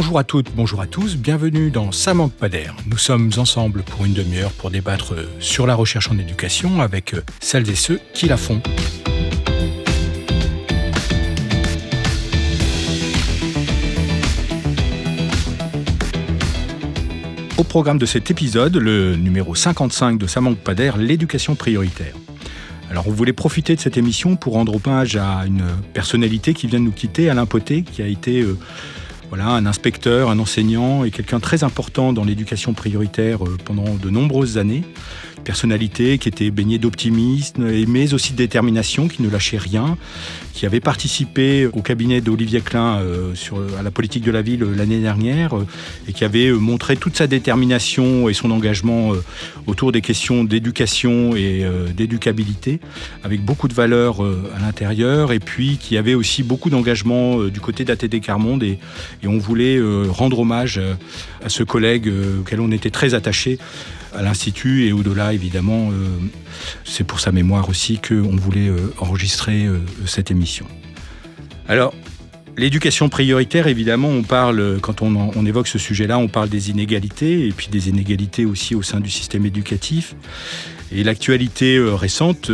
Bonjour à toutes, bonjour à tous, bienvenue dans Ça manque. Nous sommes ensemble pour une demi-heure pour débattre sur la recherche en éducation avec celles et ceux qui la font. Au programme de cet épisode, le numéro 55 de Ça manque l'éducation prioritaire. Alors on voulait profiter de cette émission pour rendre hommage à une personnalité qui vient de nous quitter, Alain Poté, qui a été euh, voilà, un inspecteur, un enseignant et quelqu'un très important dans l'éducation prioritaire euh, pendant de nombreuses années personnalité qui était baignée d'optimisme, mais aussi de détermination, qui ne lâchait rien, qui avait participé au cabinet d'Olivier Klein euh, à la politique de la ville euh, l'année dernière euh, et qui avait montré toute sa détermination et son engagement autour des questions d'éducation et d'éducabilité, avec beaucoup de valeurs à l'intérieur, et puis qui avait aussi beaucoup d'engagement du côté d'ATD Carmonde, et on voulait rendre hommage à ce collègue auquel on était très attaché à l'Institut et au-delà, évidemment. Euh, c'est pour sa mémoire aussi qu'on voulait euh, enregistrer euh, cette émission. Alors, L'éducation prioritaire, évidemment, on parle, quand on, évoque ce sujet-là, on parle des inégalités, et puis des inégalités aussi au sein du système éducatif. Et l'actualité récente,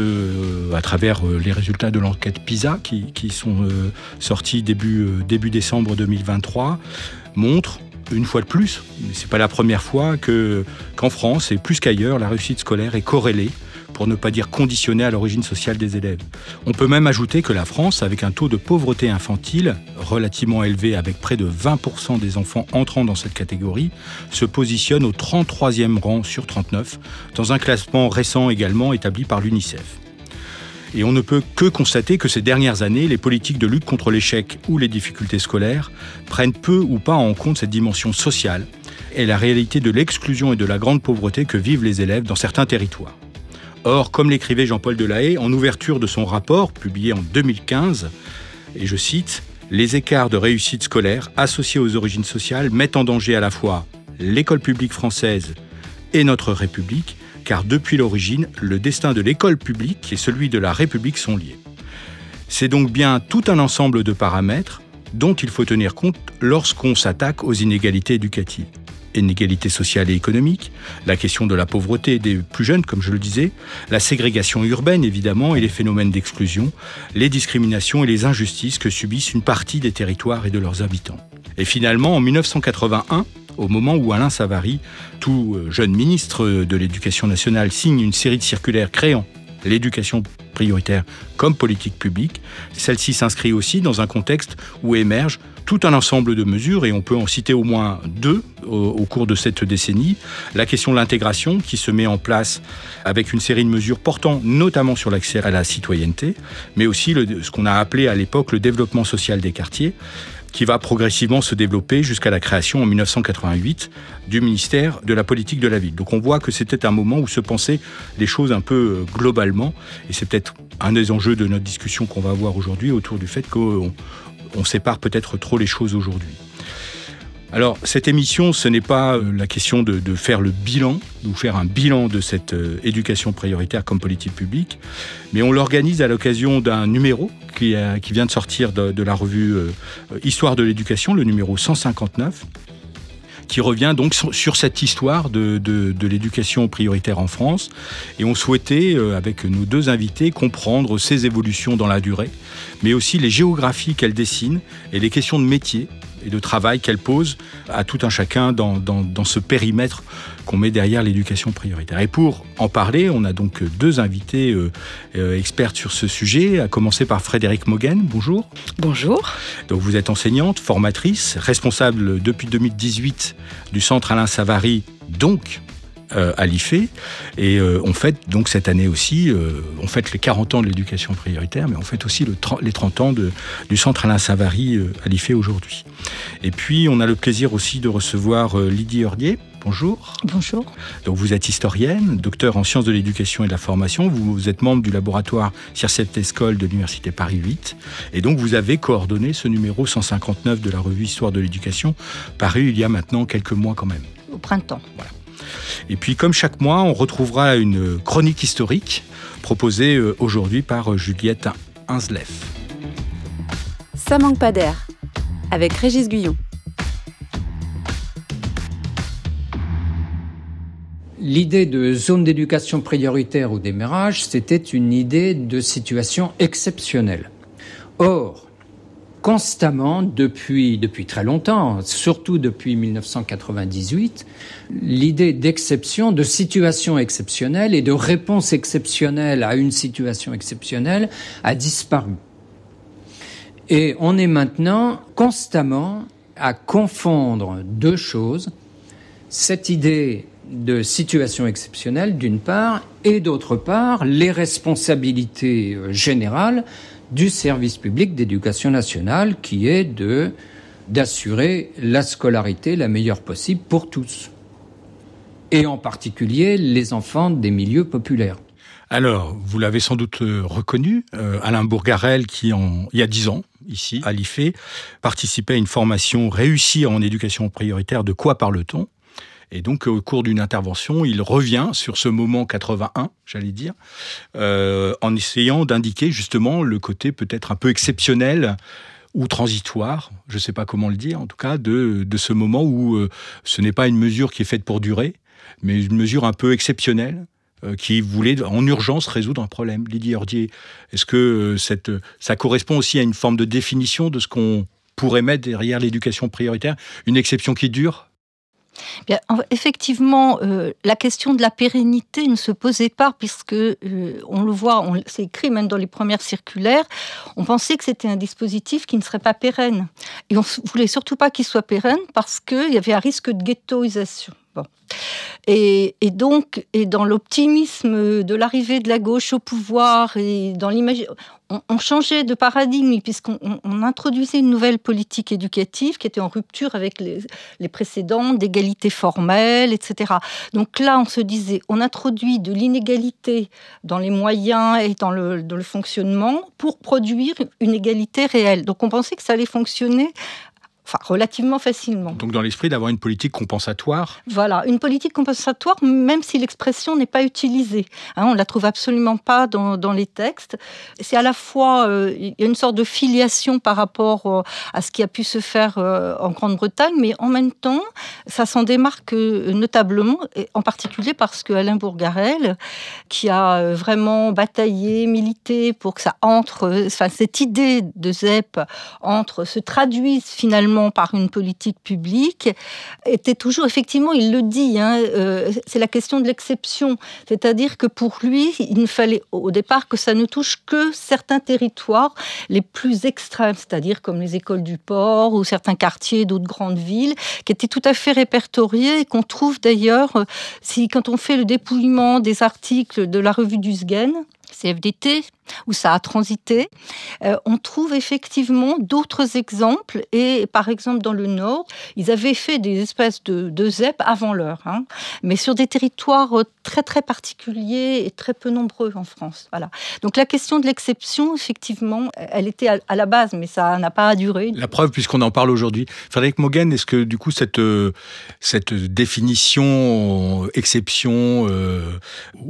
à travers les résultats de l'enquête PISA, qui, sont sortis début, début décembre 2023, montre une fois de plus, mais c'est pas la première fois que qu'en France et plus qu'ailleurs, la réussite scolaire est corrélée pour ne pas dire conditionnée à l'origine sociale des élèves. On peut même ajouter que la France, avec un taux de pauvreté infantile relativement élevé, avec près de 20% des enfants entrant dans cette catégorie, se positionne au 33e rang sur 39, dans un classement récent également établi par l'UNICEF. Et on ne peut que constater que ces dernières années, les politiques de lutte contre l'échec ou les difficultés scolaires prennent peu ou pas en compte cette dimension sociale et la réalité de l'exclusion et de la grande pauvreté que vivent les élèves dans certains territoires. Or, comme l'écrivait Jean-Paul Delahaye en ouverture de son rapport publié en 2015, et je cite, Les écarts de réussite scolaire associés aux origines sociales mettent en danger à la fois l'école publique française et notre République, car depuis l'origine, le destin de l'école publique et celui de la République sont liés. C'est donc bien tout un ensemble de paramètres dont il faut tenir compte lorsqu'on s'attaque aux inégalités éducatives. Inégalités sociales et économiques, la question de la pauvreté des plus jeunes, comme je le disais, la ségrégation urbaine évidemment et les phénomènes d'exclusion, les discriminations et les injustices que subissent une partie des territoires et de leurs habitants. Et finalement, en 1981, au moment où Alain Savary, tout euh, jeune ministre de l'Éducation nationale, signe une série de circulaires créant l'éducation prioritaire comme politique publique. Celle-ci s'inscrit aussi dans un contexte où émerge tout un ensemble de mesures, et on peut en citer au moins deux au, cours de cette décennie. La question de l'intégration qui se met en place avec une série de mesures portant notamment sur l'accès à la citoyenneté, mais aussi ce qu'on a appelé à l'époque le développement social des quartiers, qui va progressivement se développer jusqu'à la création en 1988 du ministère de la politique de la ville. Donc on voit que c'était un moment où se pensaient les choses un peu euh, globalement, et c'est peut-être un des enjeux de notre discussion qu'on va avoir aujourd'hui autour du fait qu'on sépare peut-être trop les choses aujourd'hui. Alors, cette émission, ce n'est pas euh, la question de, faire le bilan, ou faire un bilan de cette euh, éducation prioritaire comme politique publique, mais on l'organise à l'occasion d'un numéro qui, vient de sortir de, la revue euh, Histoire de l'éducation, le numéro 159, qui revient donc sur, cette histoire de, de l'éducation prioritaire en France. Et on souhaitait, avec nos deux invités, comprendre ces évolutions dans la durée, mais aussi les géographies qu'elles dessinent et les questions de métier et de travail qu'elle pose à tout un chacun dans, dans, ce périmètre qu'on met derrière l'éducation prioritaire. Et pour en parler, on a donc deux invités euh, euh, experts sur ce sujet, à commencer par Frédéric Moguen. Bonjour. Bonjour. Donc vous êtes enseignante, formatrice, responsable depuis 2018 du centre Alain Savary, donc euh, à l'IFE. Et euh, on fête donc cette année aussi, euh, on fête les 40 ans de l'éducation prioritaire, mais on fête aussi le les 30 ans de, du centre Alain Savary à l'IFE aujourd'hui. Et puis on a le plaisir aussi de recevoir Lydie Hordier. Bonjour. Bonjour. Donc vous êtes historienne, docteur en sciences de l'éducation et de la formation. Vous, êtes membre du laboratoire CIRCEPT Escole de l'Université Paris 8. Et donc vous avez coordonné ce numéro 159 de la revue Histoire de l'éducation, paru il y a maintenant quelques mois quand même. Au printemps. Voilà. Et puis, comme chaque mois, on retrouvera une chronique historique proposée euh, aujourd'hui par euh, Juliette Hinsleff. Ça manque pas d'air, avec Régis Guyon. L'idée de zone d'éducation prioritaire au démarrage, c'était une idée de situation exceptionnelle. Or, constamment depuis, depuis très longtemps, surtout depuis 1998, l'idée d'exception, de situation exceptionnelle et de réponse exceptionnelle à une situation exceptionnelle a disparu. Et on est maintenant constamment à confondre deux choses, cette idée de situation exceptionnelle d'une part et d'autre part les responsabilités euh, générales du service public d'éducation nationale qui est de d'assurer la scolarité la meilleure possible pour tous et en particulier les enfants des milieux populaires. Alors, vous l'avez sans doute euh, reconnu, euh, Alain Bourgarel, qui il y a dix ans, ici, à l'IFE, participait à une formation réussie en éducation prioritaire. De quoi parle-t-on? Et donc, au cours d'une intervention, il revient sur ce moment 81, j'allais dire, euh, en essayant d'indiquer justement le côté peut-être un peu exceptionnel ou transitoire, je ne sais pas comment le dire, en tout cas, de, ce moment où euh, ce n'est pas une mesure qui est faite pour durer, mais une mesure un peu exceptionnelle, euh, qui voulait en urgence résoudre un problème. Lydie Ordier, est-ce que cette, ça correspond aussi à une forme de définition de ce qu'on pourrait mettre derrière l'éducation prioritaire? Une exception qui dure? Bien, effectivement, euh, la question de la pérennité ne se posait pas puisque euh, on le voit, c'est écrit même dans les premières circulaires. On pensait que c'était un dispositif qui ne serait pas pérenne et on voulait surtout pas qu'il soit pérenne parce qu'il y avait un risque de ghettoisation. Et, donc, et dans l'optimisme de l'arrivée de la gauche au pouvoir et dans l'imaginaire, on, changeait de paradigme puisqu'on introduisait une nouvelle politique éducative qui était en rupture avec les, précédentes, d'égalité formelle, etc. Donc là, on se disait, on introduit de l'inégalité dans les moyens et dans le fonctionnement pour produire une égalité réelle. Donc on pensait que ça allait fonctionner enfin relativement facilement. Donc dans l'esprit d'avoir une politique compensatoire Voilà, une politique compensatoire, même si l'expression n'est pas utilisée. Hein, on ne la trouve absolument pas dans, dans les textes. C'est à la fois, euh, il y a une sorte de filiation par rapport euh, à ce qui a pu se faire euh, en Grande-Bretagne, mais en même temps, ça s'en démarque notablement, et en particulier parce que Alain Bourgarel, qui a vraiment bataillé, milité pour que ça entre, enfin cette idée de ZEP entre, se traduise finalement par une politique publique, était toujours, effectivement, il le dit, hein, euh, c'est la question de l'exception. C'est-à-dire que pour lui, il ne fallait au départ que ça ne touche que certains territoires les plus extrêmes, c'est-à-dire comme les écoles du port ou certains quartiers d'autres grandes villes, qui étaient tout à fait répertoriés et qu'on trouve d'ailleurs, euh, si quand on fait le dépouillement des articles de la revue du SGEN, CFDT, où ça a transité, euh, on trouve effectivement d'autres exemples. Et par exemple, dans le Nord, ils avaient fait des espèces de, de avant l'heure, hein, mais sur des territoires euh, très très particuliers et très peu nombreux en France. Voilà. Donc la question de l'exception, effectivement, elle était à, la base, mais ça n'a pas duré. La preuve, puisqu'on en parle aujourd'hui. Frédéric Mogen, est-ce que du coup cette, euh, cette définition exception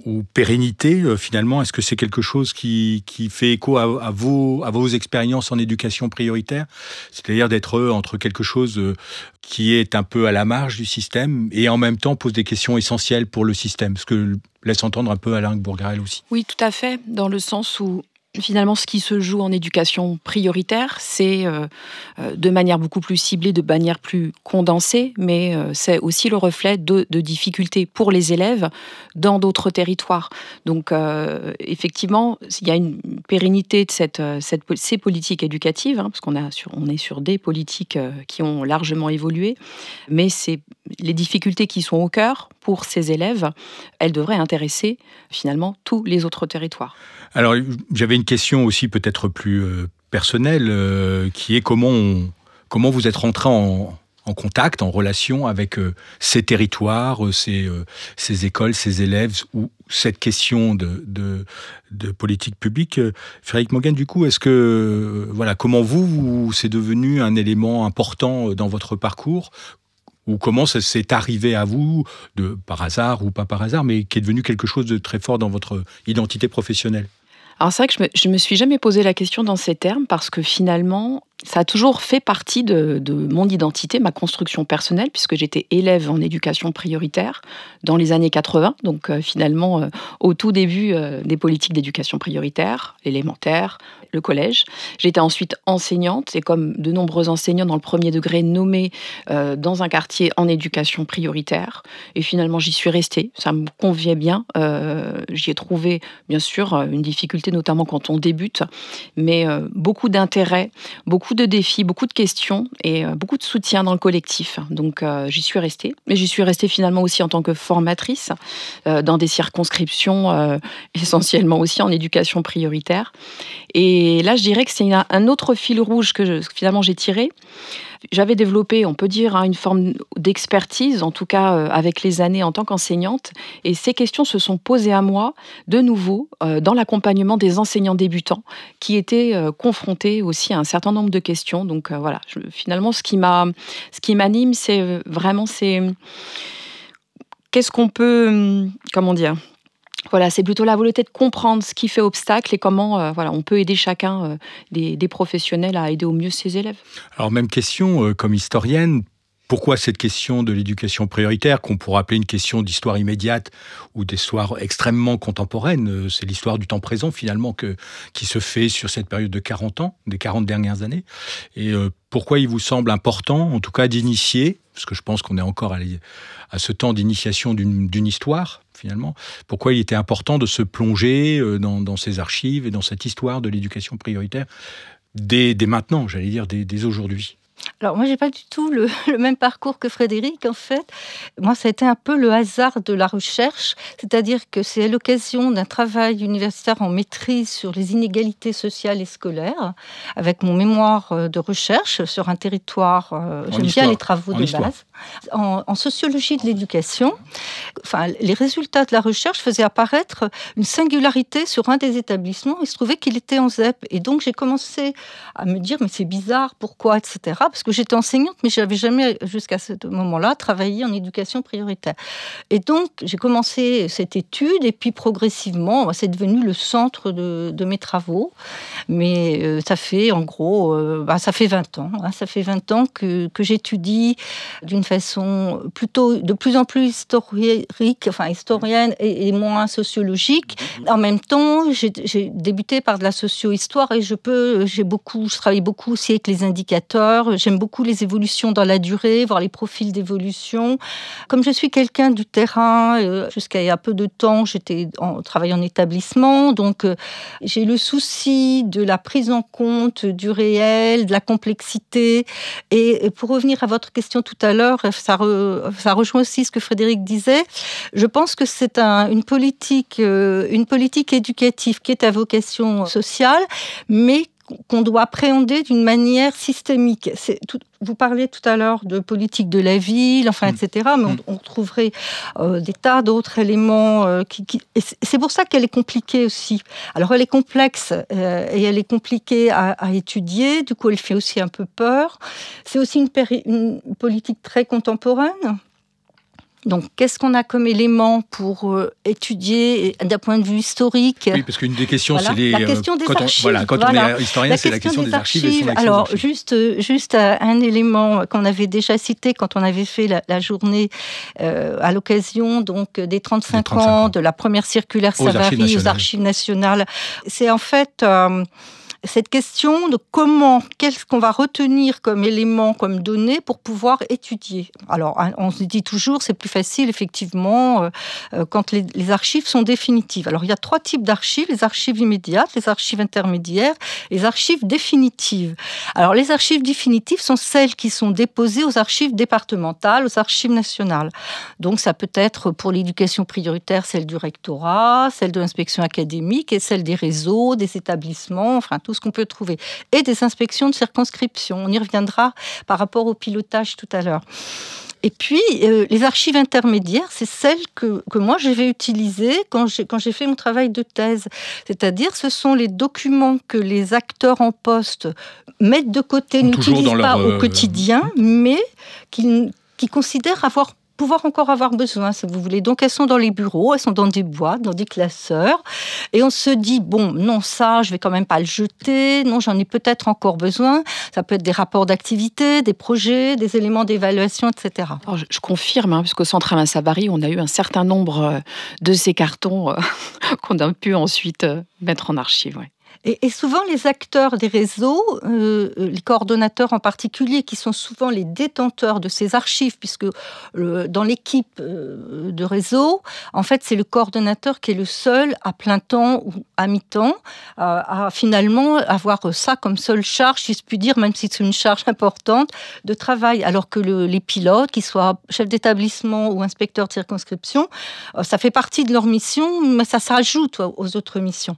ou pérennité, finalement, est-ce que c'est quelque chose qui, qui fait écho à, vos, à vos expériences en éducation prioritaire, c'est-à-dire d'être entre quelque chose euh, qui est un peu à la marge du système et en même temps pose des questions essentielles pour le système, ce que laisse entendre un peu Alain Bourgarel aussi. Oui, tout à fait, dans le sens où finalement, ce qui se joue en éducation prioritaire, c'est euh, euh, de manière beaucoup plus ciblée, de manière plus condensée, mais euh, c'est aussi le reflet de, difficultés pour les élèves dans d'autres territoires. Donc, effectivement, il y a une pérennité de ces politiques éducatives, hein, parce qu'on on est sur des politiques qui ont largement évolué, mais c'est les difficultés qui sont au cœur pour ces élèves, elles devraient intéresser finalement tous les autres territoires. Alors, j'avais une question aussi peut-être plus euh, personnelle, euh, qui est comment, comment vous êtes rentré en, contact, en relation avec euh, ces territoires, ces, écoles, ces élèves, ou cette question de, politique publique? Frédéric Mogen, du coup, est-ce que, voilà, comment vous, c'est devenu un élément important dans votre parcours? Ou comment ça s'est arrivé à vous, de, par hasard ou pas par hasard, mais qui est devenu quelque chose de très fort dans votre identité professionnelle? Alors c'est vrai que je me, me suis jamais posé la question dans ces termes parce que finalement, ça a toujours fait partie de, mon identité, ma construction personnelle, puisque j'étais élève en éducation prioritaire dans les années 80, donc euh, finalement euh, au tout début euh, des politiques d'éducation prioritaire, l'élémentaire, le collège. J'étais ensuite enseignante, et comme de nombreux enseignants dans le premier degré nommés dans un quartier en éducation prioritaire, et finalement j'y suis restée, ça me convient bien. j'y ai trouvé bien sûr une difficulté, notamment quand on débute, mais beaucoup d'intérêt, beaucoup de défis, beaucoup de questions et euh, beaucoup de soutien dans le collectif. Donc euh, j'y suis restée. Mais j'y suis restée finalement aussi en tant que formatrice euh, dans des circonscriptions essentiellement aussi en éducation prioritaire. Et là, je dirais que c'est un autre fil rouge que finalement j'ai tiré. J'avais développé, on peut dire, hein, une forme d'expertise, en tout cas euh, avec les années en tant qu'enseignante, et ces questions se sont posées à moi de nouveau euh, dans l'accompagnement des enseignants débutants qui étaient euh, confrontés aussi à un certain nombre de questions. Donc voilà, finalement, ce qui m'anime, c'est vraiment c'est qu'est-ce qu'on peut, hum, comment dire, voilà, c'est plutôt la volonté de comprendre ce qui fait obstacle et comment euh, voilà, on peut aider chacun euh, des, professionnels à aider au mieux ses élèves. Alors même question, euh, comme historienne, pourquoi cette question de l'éducation prioritaire, qu'on pourrait appeler une question d'histoire immédiate ou d'histoire extrêmement contemporaine C'est l'histoire du temps présent finalement qui se fait sur cette période de 40 ans, des 40 dernières années. Et pourquoi il vous semble important, en tout cas, d'initier, parce que je pense qu'on est encore à ce temps d'initiation d'une histoire, finalement, pourquoi il était important de se plonger euh, dans, ces archives et dans cette histoire de l'éducation prioritaire dès, maintenant, j'allais dire, dès aujourd'hui alors moi, j'ai pas du tout le, même parcours que Frédéric. En fait, moi, ça a été un peu le hasard de la recherche, c'est-à-dire que c'est à l'occasion d'un travail universitaire en maîtrise sur les inégalités sociales et scolaires, avec mon mémoire euh, de recherche sur un territoire. Euh, j'aime bien les travaux de base. En, sociologie de l'éducation, enfin, les résultats de la recherche faisaient apparaître une singularité sur un des établissements. Il se trouvait qu'il était en ZEP, et donc j'ai commencé à me dire mais c'est bizarre, pourquoi, etc parce que j'étais enseignante, mais je n'avais jamais, jusqu'à ce moment-là, travaillé en éducation prioritaire. Et donc, j'ai commencé cette étude, et puis progressivement, c'est devenu le centre de, mes travaux. Mais euh, ça fait, en gros, euh, bah, ça fait 20 ans. Hein. ça fait 20 ans que, que j'étudie d'une façon plutôt de plus en plus historique, enfin historienne et, moins sociologique. En même temps, j'ai débuté par de la socio-histoire et je peux, j'ai beaucoup, je travaille beaucoup aussi avec les indicateurs J'aime beaucoup les évolutions dans la durée, voir les profils d'évolution. Comme je suis quelqu'un du terrain, euh, jusqu'à il y a peu de temps, j'étais en travail en établissement, donc euh, j'ai le souci de la prise en compte du réel, de la complexité. Et pour revenir à votre question tout à l'heure, ça, rejoint aussi ce que Frédéric disait. Je pense que c'est une politique, euh, une politique éducative qui est à vocation sociale, mais qu'on doit appréhender d'une manière systémique. vous parlez tout à l'heure de politique de la ville, enfin, mm. etc., mais mm. on, trouverait euh, des tas d'autres éléments. Euh, qui, c'est pour ça qu'elle est compliquée aussi. Alors, elle est complexe euh, et elle est compliquée à, étudier, du coup, elle fait aussi un peu peur. C'est aussi une, une politique très contemporaine donc, qu'est-ce qu'on a comme élément pour euh, étudier d'un point de vue historique Oui, parce qu'une des questions, c'est la euh, question des quand archives. On, voilà, quand on est historien, c'est la question des, archives. Alors, juste, euh, juste un élément qu'on avait déjà cité quand on avait fait la, journée à l'occasion donc des 35, ans, de la première circulaire Savary aux Archives nationales. C'est en fait cette question de comment, qu'est-ce qu'on va retenir comme élément, comme données pour pouvoir étudier. Alors, hein, on se dit toujours, c'est plus facile, effectivement, euh, euh, quand les, archives sont définitives. Alors, il y a trois types d'archives, les archives immédiates, les archives intermédiaires, les archives définitives. Alors, les archives définitives sont celles qui sont déposées aux archives départementales, aux archives nationales. Donc, ça peut être pour l'éducation prioritaire, celle du rectorat, celle de l'inspection académique et celle des réseaux, des établissements, enfin, tout ce qu'on peut trouver, et des inspections de circonscription. On y reviendra par rapport au pilotage tout à l'heure. Et puis, euh, les archives intermédiaires, c'est celles que, que moi je vais utiliser quand j'ai fait mon travail de thèse. C'est-à-dire, ce sont les documents que les acteurs en poste mettent de côté, n'utilisent pas au euh, quotidien, mais qui, qui considèrent avoir pouvoir encore avoir besoin, si vous voulez. Donc elles sont dans les bureaux, elles sont dans des boîtes, dans des classeurs, et on se dit bon, non ça, je vais quand même pas le jeter, non j'en ai peut-être encore besoin. Ça peut être des rapports d'activité, des projets, des éléments d'évaluation, etc. je, confirme, hein, puisqu'au centre Alain Savary, on a eu un certain nombre euh, de ces cartons euh, qu'on a pu ensuite euh, mettre en archive. Et, souvent, les acteurs des réseaux, euh, euh, les coordonnateurs en particulier, qui sont souvent les détenteurs de ces archives, puisque euh, dans l'équipe de réseau, en fait, c'est le coordonnateur qui est le seul à plein temps ou à mi-temps à finalement avoir ça comme seule charge, si je puis dire, même si c'est une charge importante, de travail. Alors que les pilotes, qu'ils soient chefs d'établissement ou inspecteurs de circonscription, ça fait partie de leur mission, mais ça s'ajoute aux autres missions.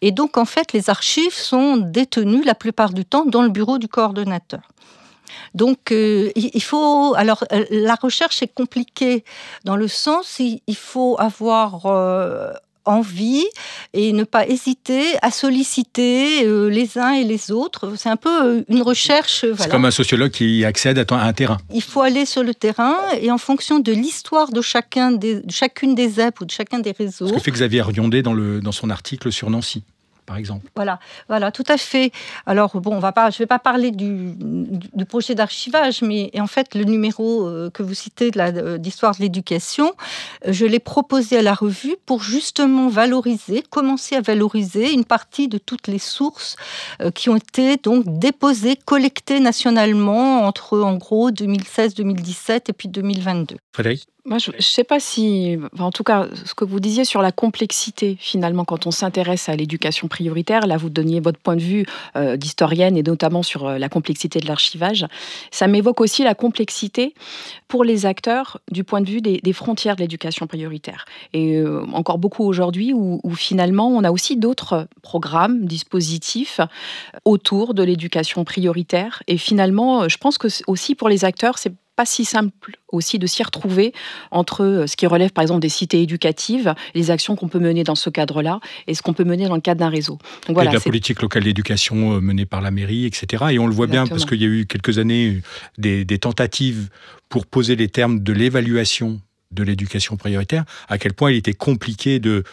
Et donc, en fait, les archives sont détenues la plupart du temps dans le bureau du coordonnateur. Donc, euh, il faut. Alors, euh, la recherche est compliquée dans le sens, il, il faut avoir euh, envie et ne pas hésiter à solliciter les uns et les autres. C'est un peu une recherche. C'est comme un sociologue qui accède à un terrain. Il faut aller sur le terrain et en fonction de l'histoire de chacun des, chacune des apps ou de chacun des réseaux. Ce que fait Xavier Riondé dans, le, dans son article sur Nancy par exemple. Voilà, voilà, tout à fait. Alors bon, on va pas, je ne vais pas parler du, projet d'archivage, mais en fait le numéro euh, que vous citez d'histoire de l'éducation, euh, je l'ai proposé à la revue pour justement valoriser, commencer à valoriser une partie de toutes les sources euh, qui ont été donc déposées, collectées nationalement entre en gros 2016, 2017 et puis 2022. Frédéric? Moi, je ne sais pas si, en tout cas, ce que vous disiez sur la complexité, finalement, quand on s'intéresse à l'éducation prioritaire, là, vous donniez votre point de vue euh, d'historienne et notamment sur euh, la complexité de l'archivage. Ça m'évoque aussi la complexité pour les acteurs du point de vue des, frontières de l'éducation prioritaire. Et euh, encore beaucoup aujourd'hui où, où, finalement, on a aussi d'autres programmes, dispositifs autour de l'éducation prioritaire. Et finalement, je pense que aussi pour les acteurs, c'est pas si simple aussi de s'y retrouver entre euh, ce qui relève par exemple des cités éducatives, les actions qu'on peut mener dans ce cadre-là et ce qu'on peut mener dans le cadre d'un réseau. Donc, voilà, et de la politique locale d'éducation euh, menée par la mairie, etc. Et on le voit bien parce qu'il y a eu quelques années des, des tentatives pour poser les termes de l'évaluation de l'éducation prioritaire, à quel point il était compliqué de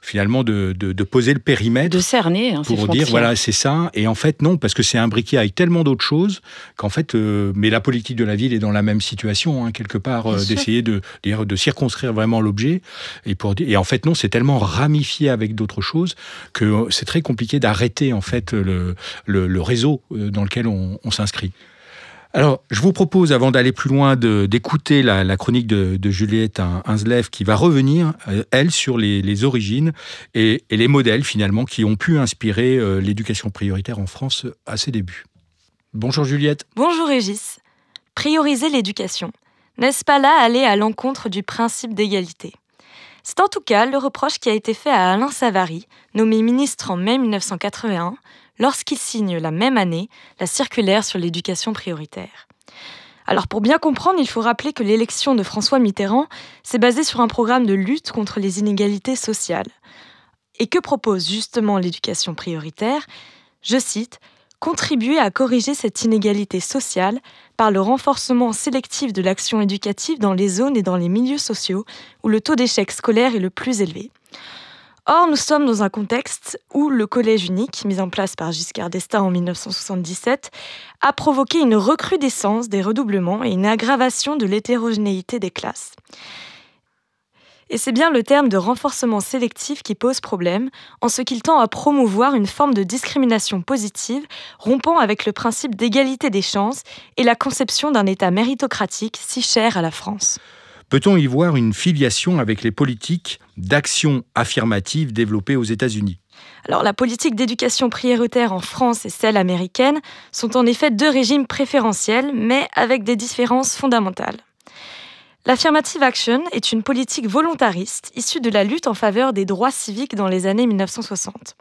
finalement de, de, poser le périmètre. De cerner. Hein, pour dire, voilà, c'est ça. Et en fait, non, parce que c'est imbriqué avec tellement d'autres choses qu'en fait, euh, mais la politique de la ville est dans la même situation, hein, quelque part, euh, d'essayer de, de circonscrire vraiment l'objet. Et, pour, et en fait, non, c'est tellement ramifié avec d'autres choses que c'est très compliqué d'arrêter, en fait, le, le, réseau euh, dans lequel on s'inscrit. Alors, je vous propose, avant d'aller plus loin, d'écouter la, chronique de, Juliette Inslev qui va revenir, euh, elle, sur les, origines et, les modèles, finalement, qui ont pu inspirer euh, l'éducation prioritaire en France à ses débuts. Bonjour Juliette. Bonjour Régis. Prioriser l'éducation. N'est-ce pas là aller à l'encontre du principe d'égalité? C'est en tout cas le reproche qui a été fait à Alain Savary, nommé ministre en mai 1981, lorsqu'il signe la même année la circulaire sur l'éducation prioritaire. Alors pour bien comprendre, il faut rappeler que l'élection de François Mitterrand s'est basée sur un programme de lutte contre les inégalités sociales. Et que propose justement l'éducation prioritaire? Je cite Contribuer à corriger cette inégalité sociale par le renforcement sélectif de l'action éducative dans les zones et dans les milieux sociaux où le taux d'échec scolaire est le plus élevé. Or, nous sommes dans un contexte où le collège unique, mis en place par Giscard d'Estaing en 1977, a provoqué une recrudescence des redoublements et une aggravation de l'hétérogénéité des classes. Et c'est bien le terme de renforcement sélectif qui pose problème, en ce qu'il tend à promouvoir une forme de discrimination positive, rompant avec le principe d'égalité des chances et la conception d'un État méritocratique si cher à la France. Peut-on y voir une filiation avec les politiques d'action affirmative développées aux États-Unis? Alors la politique d'éducation prioritaire en France et celle américaine sont en effet deux régimes préférentiels, mais avec des différences fondamentales. L'affirmative action est une politique volontariste issue de la lutte en faveur des droits civiques dans les années 1960.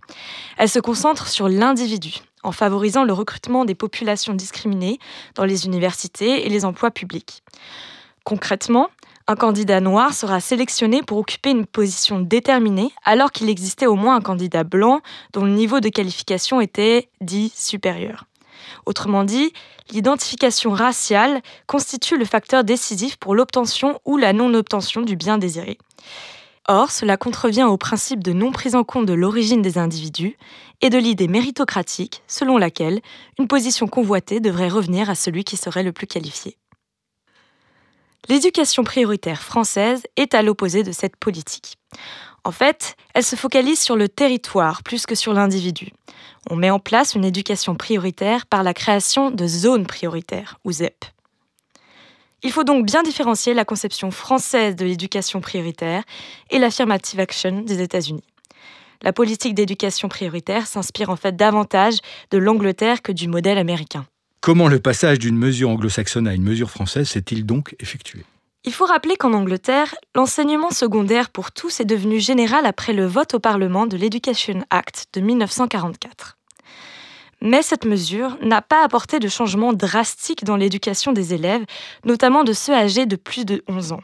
Elle se concentre sur l'individu, en favorisant le recrutement des populations discriminées dans les universités et les emplois publics. Concrètement, un candidat noir sera sélectionné pour occuper une position déterminée, alors qu'il existait au moins un candidat blanc dont le niveau de qualification était dit supérieur. Autrement dit, l'identification raciale constitue le facteur décisif pour l'obtention ou la non-obtention du bien désiré. Or, cela contrevient au principe de non prise en compte de l'origine des individus et de l'idée méritocratique selon laquelle une position convoitée devrait revenir à celui qui serait le plus qualifié. L'éducation prioritaire française est à l'opposé de cette politique. En fait, elle se focalise sur le territoire plus que sur l'individu. On met en place une éducation prioritaire par la création de zones prioritaires, ou ZEP. Il faut donc bien différencier la conception française de l'éducation prioritaire et l'affirmative action des États-Unis. La politique d'éducation prioritaire s'inspire en fait davantage de l'Angleterre que du modèle américain. Comment le passage d'une mesure anglo-saxonne à une mesure française s'est-il donc effectué? Il faut rappeler qu'en Angleterre, l'enseignement secondaire pour tous est devenu général après le vote au Parlement de l'Education Act de 1944. Mais cette mesure n'a pas apporté de changement drastique dans l'éducation des élèves, notamment de ceux âgés de plus de 11 ans.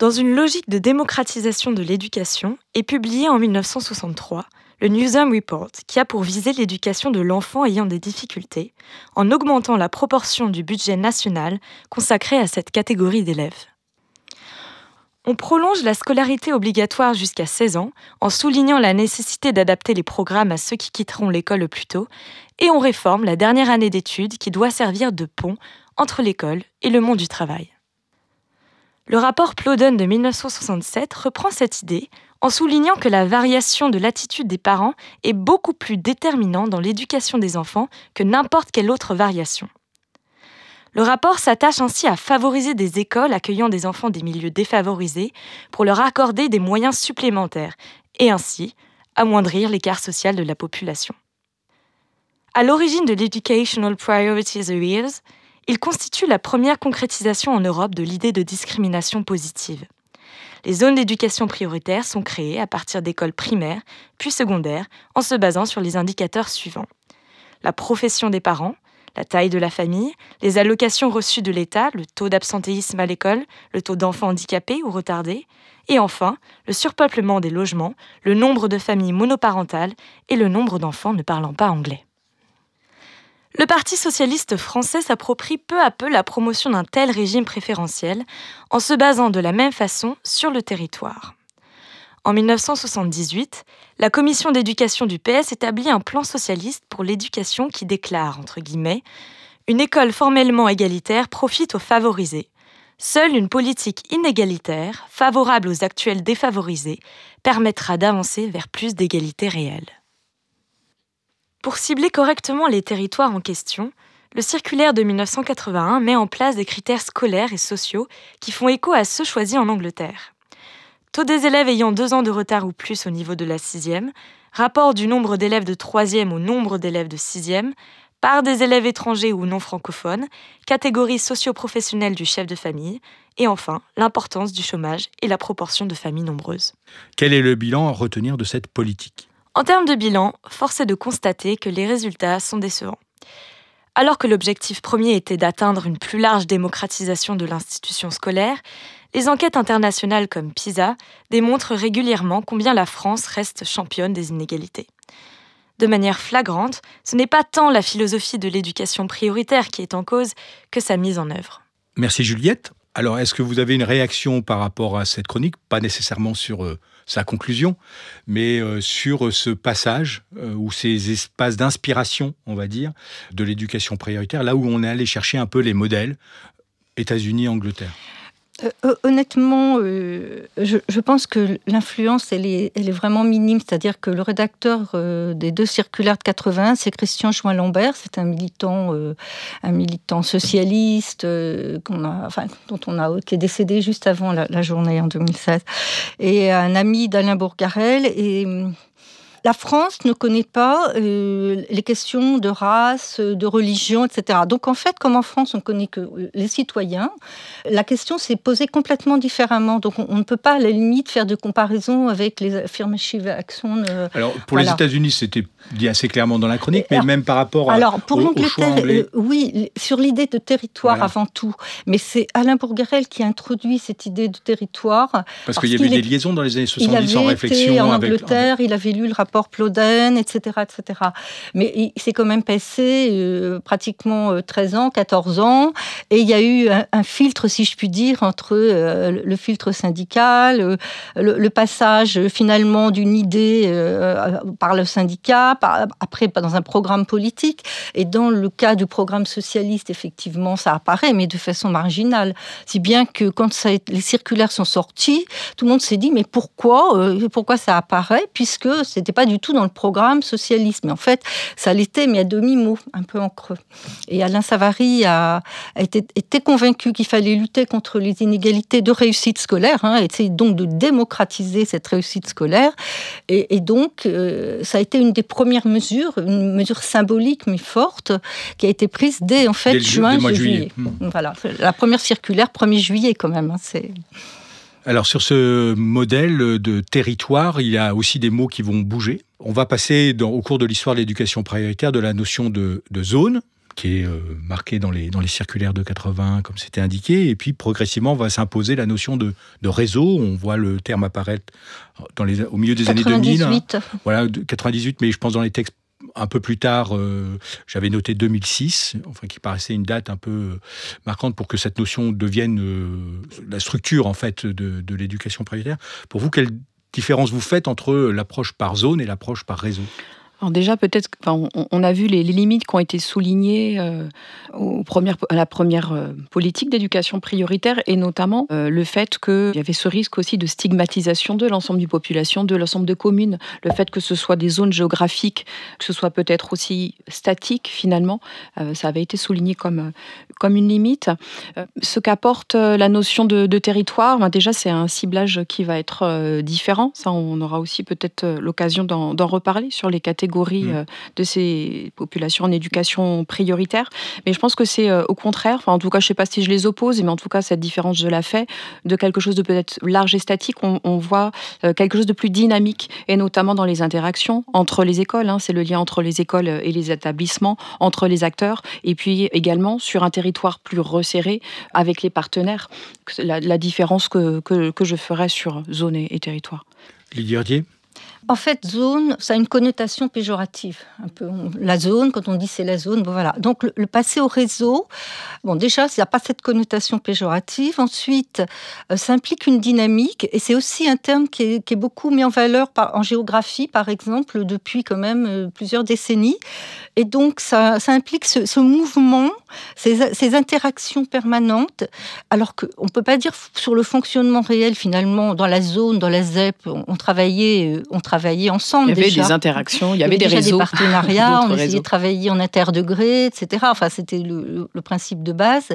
Dans une logique de démocratisation de l'éducation, est publié en 1963 le Newsom Report, qui a pour viser l'éducation de l'enfant ayant des difficultés, en augmentant la proportion du budget national consacré à cette catégorie d'élèves. On prolonge la scolarité obligatoire jusqu'à 16 ans en soulignant la nécessité d'adapter les programmes à ceux qui quitteront l'école le plus tôt, et on réforme la dernière année d'études qui doit servir de pont entre l'école et le monde du travail. Le rapport Plowden de 1967 reprend cette idée en soulignant que la variation de l'attitude des parents est beaucoup plus déterminante dans l'éducation des enfants que n'importe quelle autre variation. Le rapport s'attache ainsi à favoriser des écoles accueillant des enfants des milieux défavorisés pour leur accorder des moyens supplémentaires et ainsi amoindrir l'écart social de la population. À l'origine de l'Educational Priorities Areas, il constitue la première concrétisation en Europe de l'idée de discrimination positive. Les zones d'éducation prioritaire sont créées à partir d'écoles primaires, puis secondaires, en se basant sur les indicateurs suivants. La profession des parents, la taille de la famille, les allocations reçues de l'État, le taux d'absentéisme à l'école, le taux d'enfants handicapés ou retardés, et enfin le surpeuplement des logements, le nombre de familles monoparentales et le nombre d'enfants ne parlant pas anglais. Le Parti socialiste français s'approprie peu à peu la promotion d'un tel régime préférentiel en se basant de la même façon sur le territoire. En 1978, la commission d'éducation du PS établit un plan socialiste pour l'éducation qui déclare, entre guillemets, Une école formellement égalitaire profite aux favorisés. Seule une politique inégalitaire, favorable aux actuels défavorisés, permettra d'avancer vers plus d'égalité réelle. Pour cibler correctement les territoires en question, le circulaire de 1981 met en place des critères scolaires et sociaux qui font écho à ceux choisis en Angleterre. Taux des élèves ayant deux ans de retard ou plus au niveau de la sixième, rapport du nombre d'élèves de troisième au nombre d'élèves de sixième, part des élèves étrangers ou non francophones, catégorie socio-professionnelle du chef de famille, et enfin l'importance du chômage et la proportion de familles nombreuses. Quel est le bilan à retenir de cette politique? En termes de bilan, force est de constater que les résultats sont décevants. Alors que l'objectif premier était d'atteindre une plus large démocratisation de l'institution scolaire, les enquêtes internationales comme PISA démontrent régulièrement combien la France reste championne des inégalités. De manière flagrante, ce n'est pas tant la philosophie de l'éducation prioritaire qui est en cause que sa mise en œuvre. Merci Juliette. Alors, est-ce que vous avez une réaction par rapport à cette chronique? Pas nécessairement sur euh, sa conclusion, mais euh, sur ce passage euh, ou ces espaces d'inspiration, on va dire, de l'éducation prioritaire, là où on est allé chercher un peu les modèles États-Unis, Angleterre? Euh, honnêtement, je, pense que l'influence, elle est, vraiment minime. C'est-à-dire que le rédacteur des deux circulaires de 80, c'est Christian Chouin-Lambert. C'est un militant, un militant socialiste dont on a, qui est décédé juste avant la, journée en 2016. Et un ami d'Alain Bourgarel. La France ne connaît pas euh, les questions de race, de religion, etc. Donc en fait, comme en France, on connaît que les citoyens, la question s'est posée complètement différemment. Donc on, ne peut pas à la limite faire de comparaison avec les action. Euh, alors pour les États-Unis, c'était dit assez clairement dans la chronique, mais même par rapport à, alors, pour l'Angleterre, euh, oui, sur l'idée de territoire avant tout. Mais c'est Alain Bourgarel qui a introduit cette idée de territoire. Parce, qu'il y avait des liaisons dans les années 70 en réflexion. en Angleterre, il avait lu le rapport Ploden, etc., etc. Mais il s'est quand même passé euh, pratiquement 13 ans, 14 ans, et il y a eu un, filtre, si je puis dire, entre le filtre syndical, le, passage finalement d'une idée par le syndicat, après dans un programme politique, et dans le cas du programme socialiste, effectivement, ça apparaît, mais de façon marginale. Si bien que quand les circulaires sont sortis, tout le monde s'est dit mais pourquoi, euh, pourquoi ça apparaît puisque c'était pas du tout dans le programme socialiste. Mais en fait, ça l'était, mais à demi-mot, un peu en creux. Et Alain Savary a, été, convaincu qu'il fallait lutter contre les inégalités de réussite scolaire, hein, essayer donc de démocratiser cette réussite scolaire. Et, donc, euh, ça a été une des premières mesures, une mesure symbolique mais forte, qui a été prise dès en fait juin, juillet. Hmm. Voilà, la première circulaire 1er juillet quand même. Hein, c'est alors sur ce modèle de territoire, il y a aussi des mots qui vont bouger. On va passer au cours de l'histoire de l'éducation prioritaire de la notion de, zone, qui est euh, marquée dans les, dans les circulaires de 80, comme c'était indiqué, et puis progressivement va s'imposer la notion de, réseau. On voit le terme apparaître dans les, au milieu des années 2000. Hein. Voilà, 98, mais je pense dans les textes un peu plus tard, euh, j'avais noté 2006, enfin qui paraissait une date un peu euh, marquante pour que cette notion devienne euh, la structure en fait de l'éducation prioritaire. Pour vous, quelle différence vous faites entre l'approche par zone et l'approche par réseau? Déjà, peut-être, on, a vu les, limites qui ont été soulignées euh, à la première euh, politique d'éducation prioritaire, et notamment euh, le fait qu'il y avait ce risque aussi de stigmatisation de l'ensemble du population, de l'ensemble de communes, le fait que ce soit des zones géographiques, que ce soit peut-être aussi statique finalement, ça avait été souligné comme, comme une limite. ce qu'apporte la notion de, territoire, ben déjà c'est un ciblage qui va être différent, ça on aura aussi peut-être l'occasion d'en reparler sur les catégories Mm. Euh, de ces populations en éducation prioritaire. Mais je pense que c'est euh, au contraire, enfin, en tout cas, je ne sais pas si je les oppose, mais en tout cas, cette différence, je la fais, de quelque chose de peut-être large et statique, on, voit euh, quelque chose de plus dynamique, et notamment dans les interactions entre les écoles. Hein. c'est le lien entre les écoles et les établissements, entre les acteurs, et puis également sur un territoire plus resserré avec les partenaires. La, différence que, que, je ferais sur zone et, et territoire. Lydie en fait, zone, ça a une connotation péjorative. Un peu la zone, quand on dit c'est la zone, bon voilà. Donc le, passer au réseau, bon déjà, ça n'a pas cette connotation péjorative. Ensuite, euh, ça implique une dynamique, et c'est aussi un terme qui est, beaucoup mis en valeur en géographie, par exemple, depuis quand même euh, plusieurs décennies. Et donc ça, implique ce, mouvement, ces, interactions permanentes, alors qu'on ne peut pas dire sur le fonctionnement réel finalement dans la zone, dans la ZEP, on, travaillait, on travaillait ensemble. Il y avait des interactions, il y avait, des réseaux. des partenariats, on essayait de travailler en interdegré, etc. Enfin, c'était le, principe de base.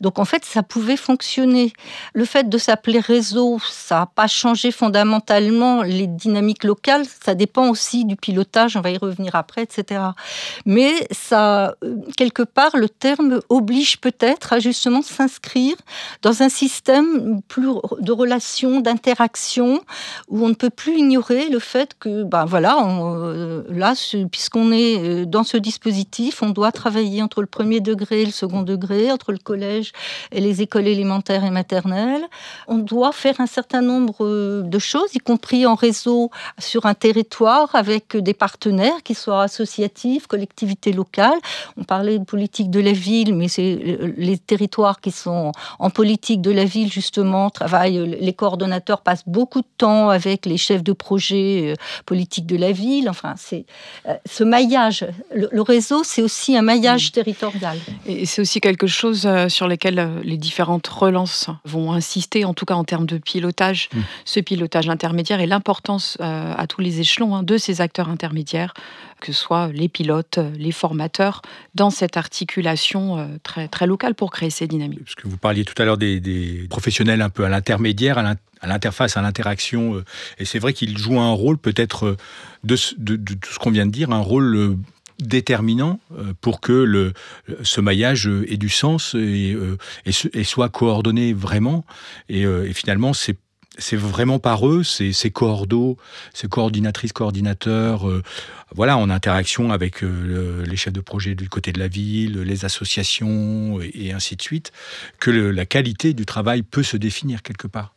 Donc, en fait, ça pouvait fonctionner. Le fait de s'appeler réseau, ça n'a pas changé fondamentalement les dynamiques locales. Ça dépend aussi du pilotage, on va y revenir après, etc. Mais ça, euh, quelque part, le oblige peut-être à justement s'inscrire dans un système plus de relations, d'interactions, où on ne peut plus ignorer le fait fait que, ben voilà, euh, là, puisqu'on est euh, dans ce dispositif, on doit travailler entre le premier degré et le second degré, entre le collège et les écoles élémentaires et maternelles. On doit faire un certain nombre euh, de choses, y compris en réseau sur un territoire avec des partenaires qui soient associatifs, collectivités locales. On parlait de politique de la ville, mais c'est les territoires qui sont en politique de la ville, justement, travaillent, les coordonnateurs passent beaucoup de temps avec les chefs de projet euh, politique de la ville. Enfin, c'est euh, ce maillage. Le, réseau, c'est aussi un maillage territorial. Et c'est aussi quelque chose euh, sur lequel les différentes relances vont insister, en tout cas en termes de pilotage, mmh. ce pilotage intermédiaire et l'importance à tous les échelons hein, de ces acteurs intermédiaires, que soit les pilotes, les formateurs, dans cette articulation très, très locale pour créer ces dynamiques. Parce que vous parliez tout à l'heure des, professionnels un peu à l'intermédiaire, à l'interface, à l'interaction. Euh, et c'est vrai qu'il joue un rôle peut-être euh, de, tout ce qu'on vient de dire, un rôle euh, déterminant pour que le, ce maillage ait du sens et, et, soit coordonné vraiment. Et, finalement, c'est c'est vraiment par eux, ces, ces ces coordinatrices, coordinateurs, voilà, en interaction avec les chefs de projet du côté de la ville, les associations et, ainsi de suite, que la qualité du travail peut se définir quelque part.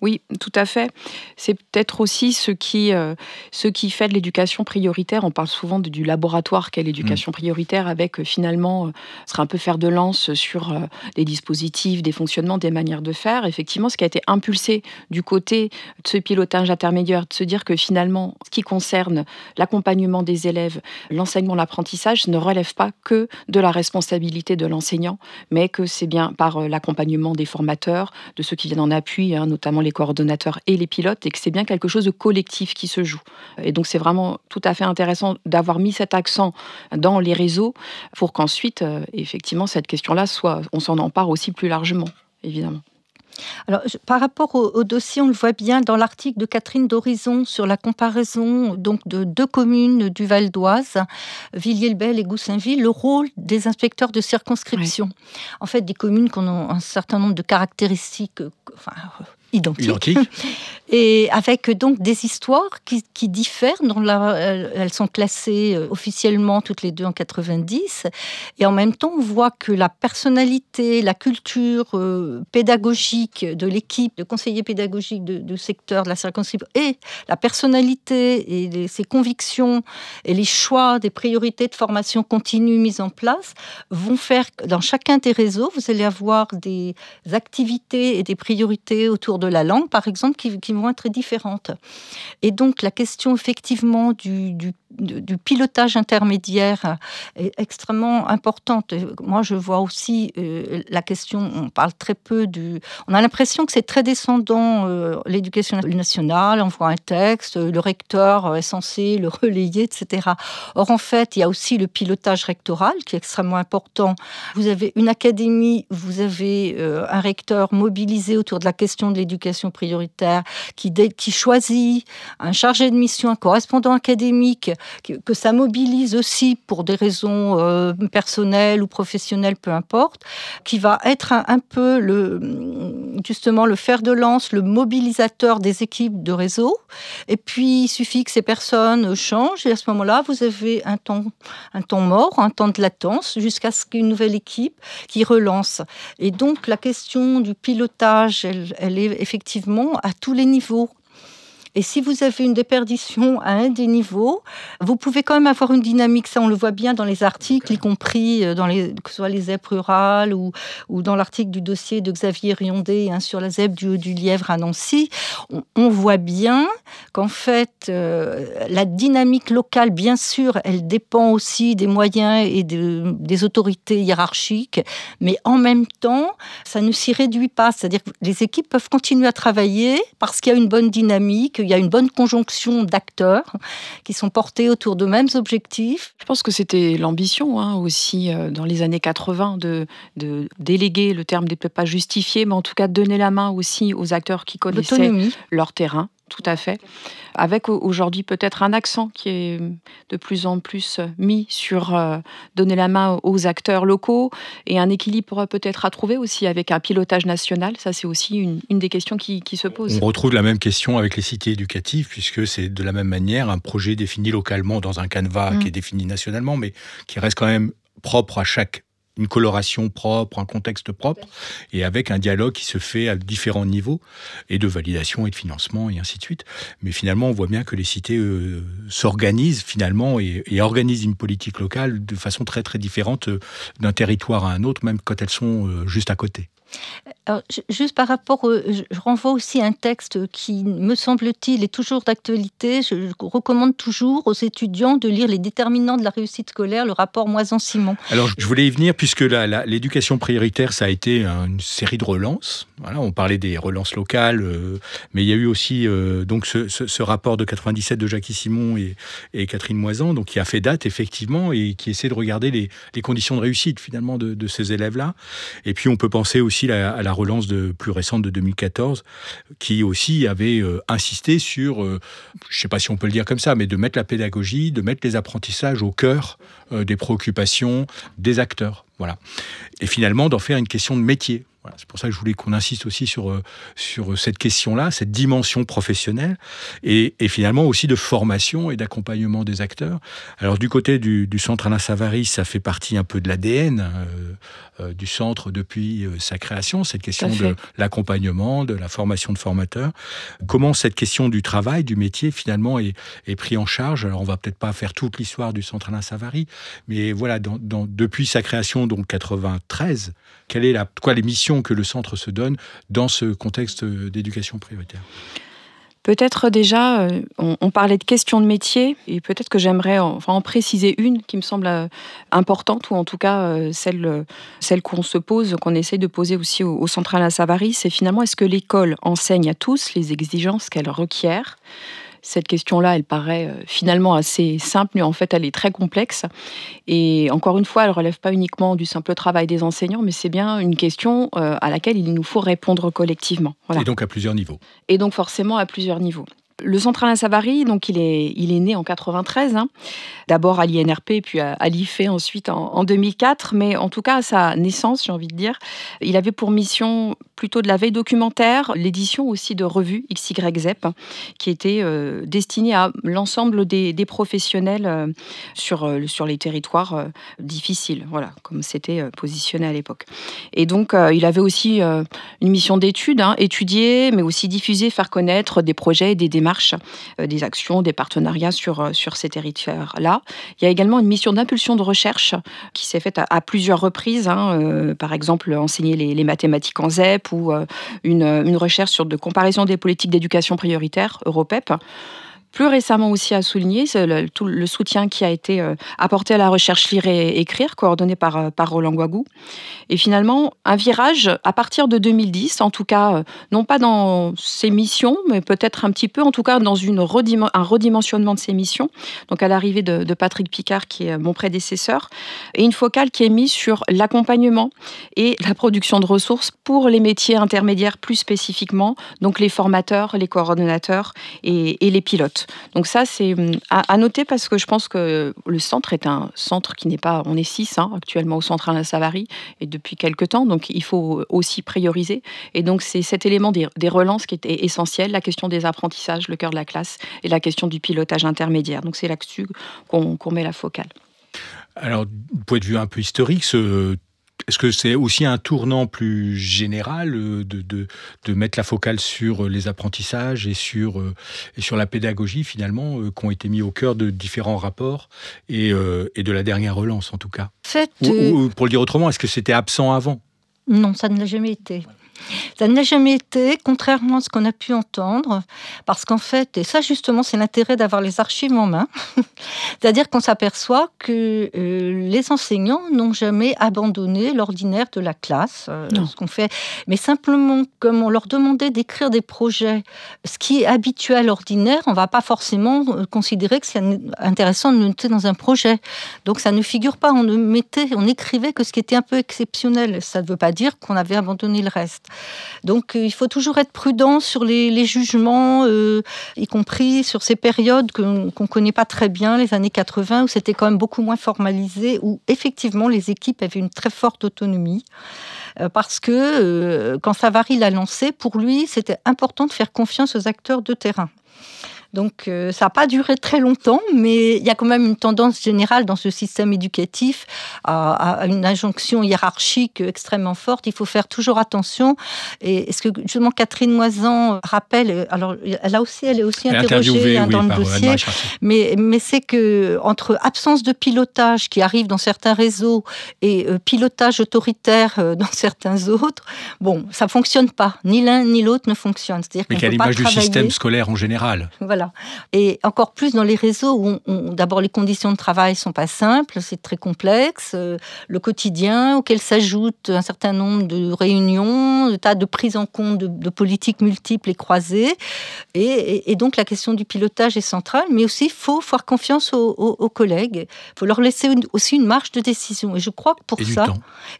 Oui, tout à fait. C'est peut-être aussi ce qui, euh, ce qui fait de l'éducation prioritaire. On parle souvent du laboratoire qu'est l'éducation mm. prioritaire, avec euh, finalement, euh, ce sera un peu faire de lance sur des dispositifs, des fonctionnements, des manières de faire. Effectivement, ce qui a été impulsé du côté de ce pilotage intermédiaire, de se dire que finalement, ce qui concerne l'accompagnement des élèves, l'enseignement, l'apprentissage, ne relève pas que de la responsabilité de l'enseignant, mais que c'est bien par l'accompagnement des formateurs, de ceux qui viennent en appui, hein, notamment les coordonnateurs et les pilotes, et que c'est bien quelque chose de collectif qui se joue. Et donc c'est vraiment tout à fait intéressant d'avoir mis cet accent dans les réseaux pour qu'ensuite, euh, effectivement, cette question-là soit, on s'en empare aussi plus largement, évidemment. Alors, par rapport au, dossier, on le voit bien dans l'article de Catherine d'Horizon sur la comparaison donc de deux communes du Val d'Oise, Villiers-le-Bel et Goussainville, le rôle des inspecteurs de circonscription. En fait, des communes qui ont un certain nombre de caractéristiques, enfin, identiques. Et avec donc des histoires qui, diffèrent. Dans la, elles sont classées euh, officiellement toutes les deux en 90. Et en même temps, on voit que la personnalité, la culture euh, pédagogique de l'équipe de conseillers pédagogiques du secteur de la circonscription et la personnalité et ses convictions et les choix des priorités de formation continue mises en place vont faire que dans chacun des réseaux, vous allez avoir des activités et des priorités autour de de la langue, par exemple, qui, qui vont être différentes. Et donc la question effectivement du pilotage intermédiaire est extrêmement importante. Moi, je vois aussi euh, la question, on parle très peu du... On a l'impression que c'est très descendant, euh, l'éducation nationale, on voit un texte, le recteur est censé le relayer, etc. Or, en fait, il y a aussi le pilotage rectoral qui est extrêmement important. Vous avez une académie, vous avez euh, un recteur mobilisé autour de la question de l'éducation prioritaire, qui, choisit un chargé de mission, un correspondant académique, que, ça mobilise aussi pour des raisons euh, personnelles ou professionnelles, peu importe, qui va être un, peu justement le fer de lance, le mobilisateur des équipes de réseau. Et puis, il suffit que ces personnes changent et à ce moment-là, vous avez un temps, un temps mort, un temps de latence jusqu'à ce qu'une nouvelle équipe qui relance. Et donc, la question du pilotage, elle est effectivement à tous les niveaux niveau et si vous avez une déperdition à un des niveaux, vous pouvez quand même avoir une dynamique. Ça, on le voit bien dans les articles, y compris euh, dans les, que ce soit les ZEP rurales ou, ou dans l'article du dossier de Xavier Riondé hein, sur la ZEP du, du Lièvre à Nancy. On, voit bien qu'en fait, euh, la dynamique locale, bien sûr, elle dépend aussi des moyens et des autorités hiérarchiques, mais en même temps, ça ne s'y réduit pas. C'est-à-dire que les équipes peuvent continuer à travailler parce qu'il y a une bonne dynamique, il y a une bonne conjonction d'acteurs qui sont portés autour de mêmes objectifs. Je pense que c'était l'ambition hein, aussi euh, dans les années 80 de, de déléguer, le terme n'est peut-être pas justifié, mais en tout cas de donner la main aussi aux acteurs qui connaissaient leur terrain tout à fait. Avec aujourd'hui peut-être un accent qui est de plus en plus mis sur euh, donner la main aux acteurs locaux et un équilibre peut-être à trouver aussi avec un pilotage national. Ça, c'est aussi une, des questions qui, se pose. On retrouve la même question avec les cités éducatives, puisque c'est de la même manière un projet défini localement dans un canevas mmh. qui est défini nationalement, mais qui reste quand même propre à chaque une coloration propre, un contexte propre, et avec un dialogue qui se fait à différents niveaux, et de validation et de financement, et ainsi de suite. Mais finalement, on voit bien que les cités euh, s'organisent finalement et, organisent une politique locale de façon très très différente euh, d'un territoire à un autre, même quand elles sont euh, juste à côté. Alors, juste par rapport, je renvoie aussi un texte qui, me semble-t-il, est toujours d'actualité. Je, recommande toujours aux étudiants de lire Les déterminants de la réussite scolaire, le rapport Moison-Simon. Alors, je voulais y venir puisque l'éducation prioritaire, ça a été une série de relances. Voilà, on parlait des relances locales, euh, mais il y a eu aussi euh, donc ce, rapport de 97 de Jacques Simon et, Catherine Moisan, donc qui a fait date effectivement et qui essaie de regarder les, conditions de réussite finalement de, ces élèves-là. Et puis, on peut penser aussi à la relance de, plus récente de 2014, qui aussi avait euh, insisté sur, je ne sais pas si on peut le dire comme ça, mais de mettre la pédagogie, de mettre les apprentissages au cœur des préoccupations des acteurs. Voilà. Et finalement, d'en faire une question de métier c'est pour ça que je voulais qu'on insiste aussi sur, euh, sur cette question-là, cette dimension professionnelle, et, finalement aussi de formation et d'accompagnement des acteurs. Alors du côté du, centre Alain Savary, ça fait partie un peu de l'ADN euh, euh, du centre depuis sa création, cette question de l'accompagnement, de la formation de formateurs. Comment cette question du travail, du métier, finalement, est, est pris en charge? Alors on va peut-être pas faire toute l'histoire du centre Alain Savary, mais voilà, depuis sa création, donc 93, quelle est la, les missions que le centre se donne dans ce contexte d'éducation prioritaire? Peut-être déjà, euh, on, parlait de questions de métier, et peut-être que j'aimerais enfin, en préciser une qui me semble euh, importante, ou en tout cas euh, celle, celle qu'on se pose, qu'on essaye de poser aussi au, au Central à Savary, c'est finalement est-ce que l'école enseigne à tous les exigences qu'elle requiert? Cette question-là, elle paraît euh, finalement assez simple, mais en fait, elle est très complexe. Et encore une fois, elle relève pas uniquement du simple travail des enseignants, mais c'est bien une question euh, à laquelle il nous faut répondre collectivement. Et donc à plusieurs niveaux. Et donc forcément à plusieurs niveaux. Le central Alain Savary, donc il est, il est né en 93, hein. d'abord à l'INRP, puis à, l'IFE ensuite en, 2004, mais en tout cas à sa naissance, j'ai envie de dire, il avait pour mission plutôt de la veille documentaire, l'édition aussi de revues XYZEP, qui était euh, destinée à l'ensemble des, professionnels euh, sur, euh, sur les territoires difficiles, voilà, comme c'était positionné à l'époque. Et donc il avait aussi une mission d'étude, hein, étudier, mais aussi diffuser, faire connaître des projets et des démarches marche euh, des actions, des partenariats sur, euh, sur ces territoires-là. Il y a également une mission d'impulsion de recherche qui s'est faite à, plusieurs reprises. Hein, euh, par exemple, enseigner les, mathématiques en ZEP ou une, une recherche sur de comparaison des politiques d'éducation prioritaire, Europep. Plus récemment aussi à souligner le, tout le soutien qui a été euh, apporté à la recherche lire et écrire, coordonnée par, euh, par Roland Guagou. Et finalement, un virage à partir de 2010, en tout cas, euh, non pas dans ses missions, mais peut-être un petit peu, en tout cas, dans une un redimensionnement de ses missions. Donc à l'arrivée de, de, Patrick Picard, qui est mon prédécesseur, et une focale qui est mise sur l'accompagnement et la production de ressources pour les métiers intermédiaires plus spécifiquement, donc les formateurs, les coordonnateurs et, et les pilotes. Donc ça, c'est hum, à, noter parce que je pense que le centre est un centre qui n'est pas... On est six hein, actuellement au centre Alain Savary et depuis quelques temps, donc il faut aussi prioriser. Et donc c'est cet élément des, relances qui était essentiel, la question des apprentissages, le cœur de la classe et la question du pilotage intermédiaire. Donc c'est là-dessus qu'on met la focale. Alors, du point de vue un peu historique, ce est-ce que c'est aussi un tournant plus général euh, de, de, mettre la focale sur euh, les apprentissages et sur, euh, et sur la pédagogie finalement, qui ont été mis au cœur de différents rapports et, et de la dernière relance en tout cas? Ou, pour le dire autrement, est-ce que c'était absent avant? Non, ça ne l'a jamais été. Ça ne l'a jamais été, contrairement à ce qu'on a pu entendre, parce qu'en fait, et ça justement, c'est l'intérêt d'avoir les archives en main, c'est-à-dire qu'on s'aperçoit que euh, les enseignants n'ont jamais abandonné l'ordinaire de la classe, euh, ce qu'on fait, mais simplement comme on leur demandait d'écrire des projets, ce qui est habituel, ordinaire, on ne va pas forcément euh, considérer que c'est intéressant de noter dans un projet. Donc ça ne figure pas, on ne mettait, on écrivait que ce qui était un peu exceptionnel. Ça ne veut pas dire qu'on avait abandonné le reste. Donc euh, il faut toujours être prudent sur les, jugements, euh, y compris sur ces périodes qu'on ne connaît pas très bien, les années 80, où c'était quand même beaucoup moins formalisé, où effectivement les équipes avaient une très forte autonomie euh, parce que quand Savary l'a lancé, pour lui, c'était important de faire confiance aux acteurs de terrain. Donc euh, ça n'a pas duré très longtemps, mais il y a quand même une tendance générale dans ce système éducatif à, une injonction hiérarchique extrêmement forte. Il faut faire toujours attention. Et ce que justement Catherine Moisan rappelle, alors elle a aussi, elle est aussi interrogée hein, dans le dossier, mais, mais c'est que entre absence de pilotage qui arrive dans certains réseaux et euh, pilotage autoritaire euh, dans certains autres, bon, ça fonctionne pas. Ni l'un ni l'autre ne fonctionne. C'est-à-dire mais quelle l'image du système scolaire en général? Voilà. Et encore plus dans les réseaux où, d'abord les conditions de travail sont pas simples, c'est très complexe, euh, le quotidien auquel s'ajoute un certain nombre de réunions, de tas de prises en compte de, politiques multiples et croisées. Et, donc la question du pilotage est centrale, mais aussi il faut faire confiance aux, collègues. Il faut leur laisser aussi une marge de décision. Et je crois que pour ça,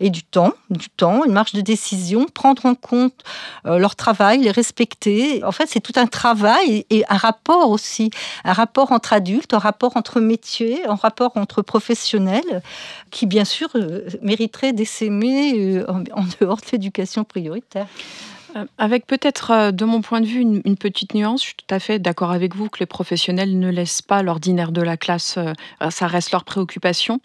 et du temps, du temps, une marge de décision, prendre en compte euh, leur travail, les respecter. En fait, c'est tout un travail et un rapport aussi, un rapport entre adultes, un rapport entre métiers, un rapport entre professionnels, qui bien sûr euh, mériterait d'essaimer en dehors de l'éducation prioritaire. Euh, avec peut-être, euh, de mon point de vue, une, petite nuance. Je suis tout à fait d'accord avec vous que les professionnels ne laissent pas l'ordinaire de la classe, euh, ça reste leur préoccupation.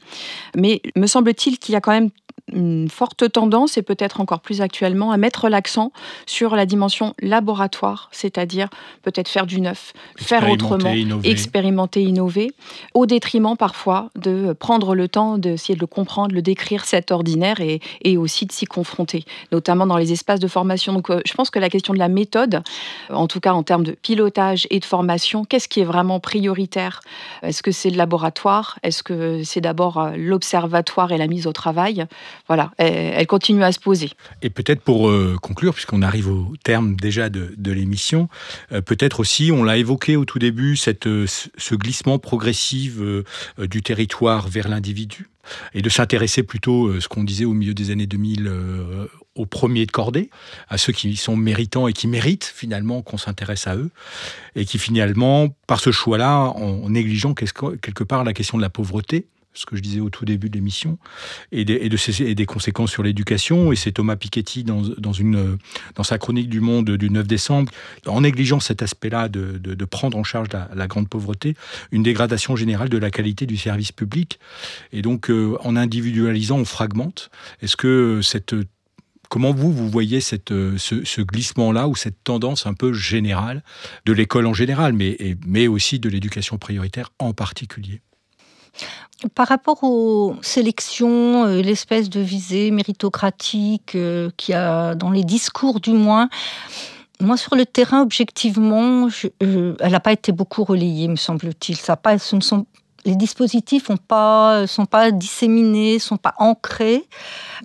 Mais me semble-t-il qu'il y a quand même une forte tendance, et peut-être encore plus actuellement, à mettre l'accent sur la dimension laboratoire, c'est-à-dire peut-être faire du neuf, faire autrement, expérimenter, innover, au détriment parfois de prendre le temps d'essayer de le comprendre, le décrire cet ordinaire et, et aussi de s'y confronter, notamment dans les espaces de formation. Donc euh, je pense que la question de la méthode, en tout cas en termes de pilotage et de formation, qu'est-ce qui est vraiment prioritaire? Est-ce que c'est le laboratoire? Est-ce que c'est d'abord euh, l'observatoire et la mise au travail? Voilà, elle, continue à se poser. Et peut-être pour euh, conclure, puisqu'on arrive au terme déjà de, l'émission, euh, peut-être aussi, on l'a évoqué au tout début, euh, ce glissement progressif du territoire vers l'individu et de s'intéresser plutôt, ce qu'on disait au milieu des années 2000, aux premiers de cordée, à ceux qui sont méritants et qui méritent finalement qu'on s'intéresse à eux, et qui finalement, par ce choix-là, en négligeant quelque part la question de la pauvreté, ce que je disais au tout début de l'émission, et, des, de des conséquences sur l'éducation. Et c'est Thomas Piketty, dans, sa chronique du Monde du 9 décembre, en négligeant cet aspect-là de, de, prendre en charge la, grande pauvreté, une dégradation générale de la qualité du service public. Et donc, euh, en individualisant, on fragmente. Est-ce que cette Comment vous, vous voyez cette, ce, ce glissement-là ou cette tendance un peu générale de l'école en général, mais, mais aussi de l'éducation prioritaire en particulier? Par rapport aux sélections, euh, l'espèce de visée méritocratique euh, qu'il y a dans les discours du moins, moi, sur le terrain, objectivement, elle n'a pas été beaucoup relayée, me semble-t-il. Ça ne sont les dispositifs ne sont pas disséminés, sont pas ancrés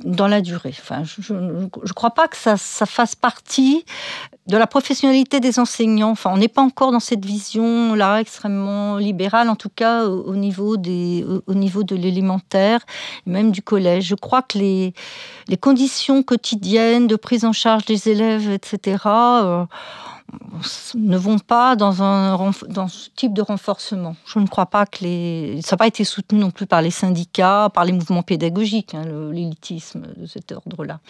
dans la durée. Enfin, je ne crois pas que ça, fasse partie de la professionnalité des enseignants. Enfin, on n'est pas encore dans cette vision-là extrêmement libérale, en tout cas au, niveau, des, au, niveau de l'élémentaire, même du collège. Je crois que les conditions quotidiennes de prise en charge des élèves, etc., ne vont pas dans, un, dans ce type de renforcement. Je ne crois pas que les... Ça n'a pas été soutenu non plus par les syndicats, par les mouvements pédagogiques, hein, l'élitisme de cet ordre-là.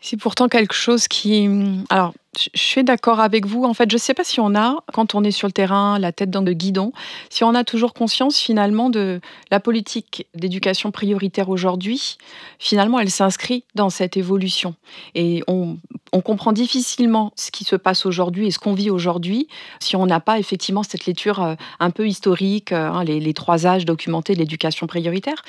C'est pourtant quelque chose qui... Alors, je suis d'accord avec vous. En fait, je ne sais pas si on a, quand on est sur le terrain, la tête dans le guidon, si on a toujours conscience finalement de la politique d'éducation prioritaire aujourd'hui. Finalement, elle s'inscrit dans cette évolution. Et on, comprend difficilement ce qui se passe aujourd'hui et ce qu'on vit aujourd'hui si on n'a pas effectivement cette lecture euh, un peu historique, euh, hein, les, trois âges documentés de l'éducation prioritaire.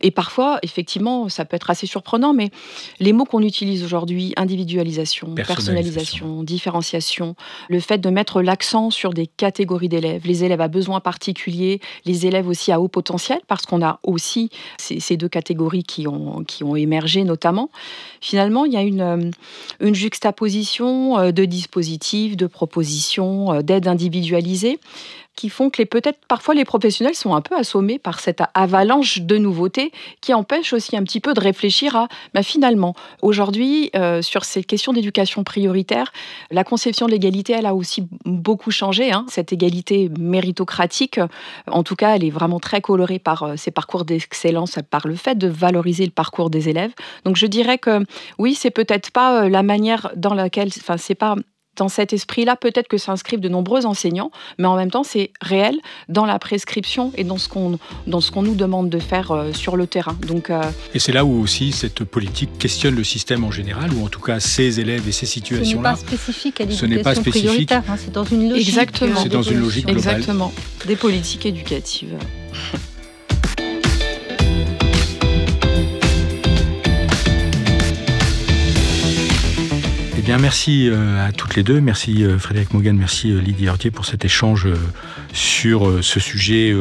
Et parfois, effectivement, ça peut être assez surprenant, mais les mots qu'on utilise aujourd'hui, individualisation, personnalisation différenciation, le fait de mettre l'accent sur des catégories d'élèves, les élèves à besoins particuliers, les élèves aussi à haut potentiel, parce qu'on a aussi ces, deux catégories qui ont, qui ont émergé notamment. Finalement, il y a une, euh, une juxtaposition euh, de dispositifs, de propositions, euh, d'aides individualisées qui font que peut-être parfois les professionnels sont un peu assommés par cette avalanche de nouveautés qui empêche aussi un petit peu de réfléchir à bah, finalement aujourd'hui euh, sur ces questions d'éducation prioritaire la conception de l'égalité elle a aussi beaucoup changé hein. cette égalité méritocratique en tout cas elle est vraiment très colorée par euh, ces parcours d'excellence par le fait de valoriser le parcours des élèves donc je dirais que oui c'est peut-être pas euh, la manière dans laquelle enfin c'est pas dans cet esprit-là, peut-être que s'inscrivent de nombreux enseignants, mais en même temps, c'est réel dans la prescription et dans ce qu'on dans ce qu'on nous demande de faire euh, sur le terrain. Donc, euh, Et c'est là où aussi cette politique questionne le système en général, ou en tout cas ces élèves et ces situations-là. Ce n'est pas spécifique à l'éducation prioritaire, hein, c'est dans une logique. Exactement. C'est dans une logique globale. Exactement. Des politiques éducatives. Eh merci euh, à toutes les deux. Merci euh, Frédéric Mogan, merci euh, Lydie Hortier pour cet échange sur ce sujet,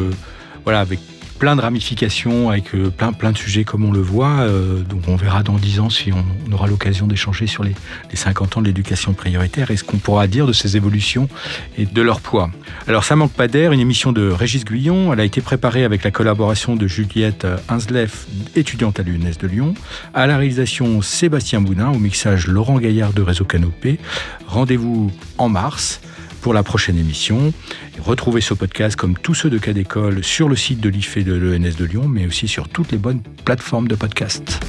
voilà, avec plein de ramifications avec euh, plein, plein de sujets comme on le voit. Euh, donc on verra dans 10 ans si on, aura l'occasion d'échanger sur les, 50 ans de l'éducation prioritaire et ce qu'on pourra dire de ces évolutions et de leur poids. Alors ça manque pas d'air, une émission de Régis Guyon. Elle a été préparée avec la collaboration de Juliette Insleff, étudiante à l'UNES de Lyon. À la réalisation Sébastien Boudin, au mixage Laurent Gaillard de Réseau Canopé. Rendez-vous en mars pour la prochaine émission. retrouvez ce podcast comme tous ceux de cas d'école sur le site de l'IFE de l'ENS de Lyon, mais aussi sur toutes les bonnes plateformes de podcast.